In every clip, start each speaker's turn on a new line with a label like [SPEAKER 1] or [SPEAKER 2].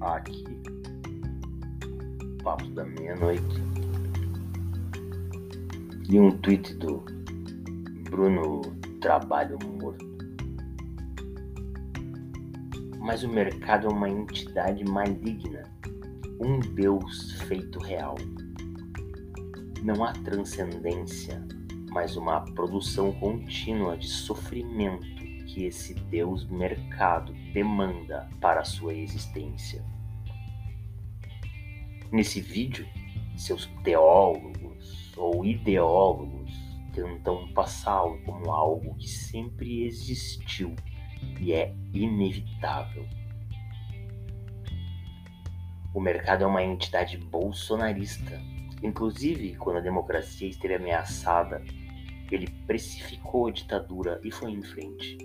[SPEAKER 1] aqui. Papo da meia-noite. E um tweet do Bruno Trabalho Morto. Mas o mercado é uma entidade maligna, um Deus feito real. Não há transcendência, mas uma produção contínua de sofrimento que esse Deus mercado demanda para a sua existência. Nesse vídeo, seus teólogos ou ideólogos tentam passá-lo como algo que sempre existiu e é inevitável. O mercado é uma entidade bolsonarista. Inclusive, quando a democracia esteve ameaçada, ele precificou a ditadura e foi em frente.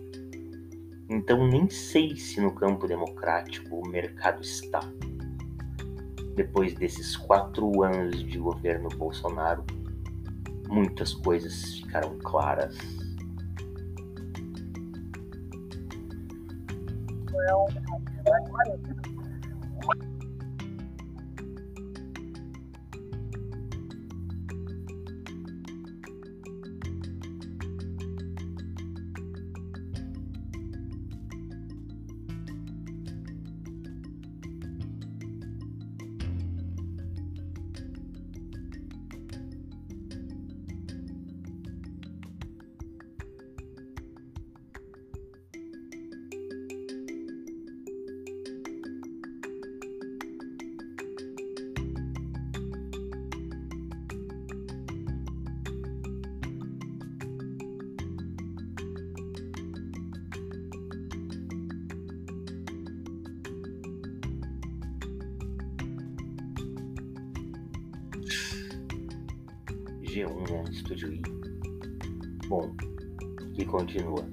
[SPEAKER 1] Então, nem sei se no campo democrático o mercado está. Depois desses quatro anos de governo Bolsonaro, muitas coisas ficaram claras. G1, né? Estúdio I. Bom, e continua.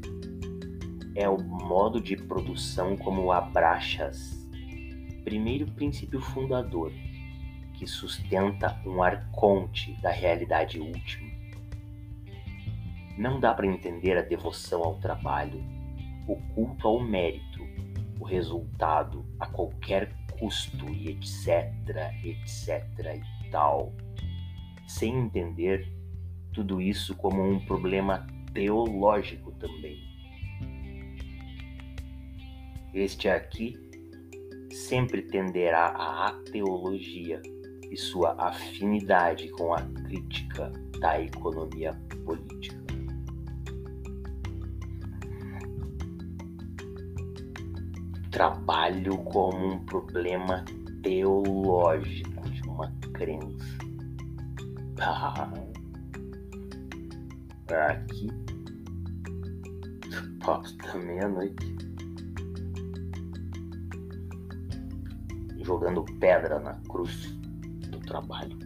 [SPEAKER 1] É o modo de produção como abraxas. Primeiro princípio fundador, que sustenta um arconte da realidade última. Não dá para entender a devoção ao trabalho, o culto ao mérito, o resultado a qualquer custo e etc, etc e tal sem entender tudo isso como um problema teológico também. Este aqui sempre tenderá à ateologia e sua afinidade com a crítica da economia política. Trabalho como um problema teológico de uma crença aqui. Papo da meia-noite. Jogando pedra na cruz do trabalho.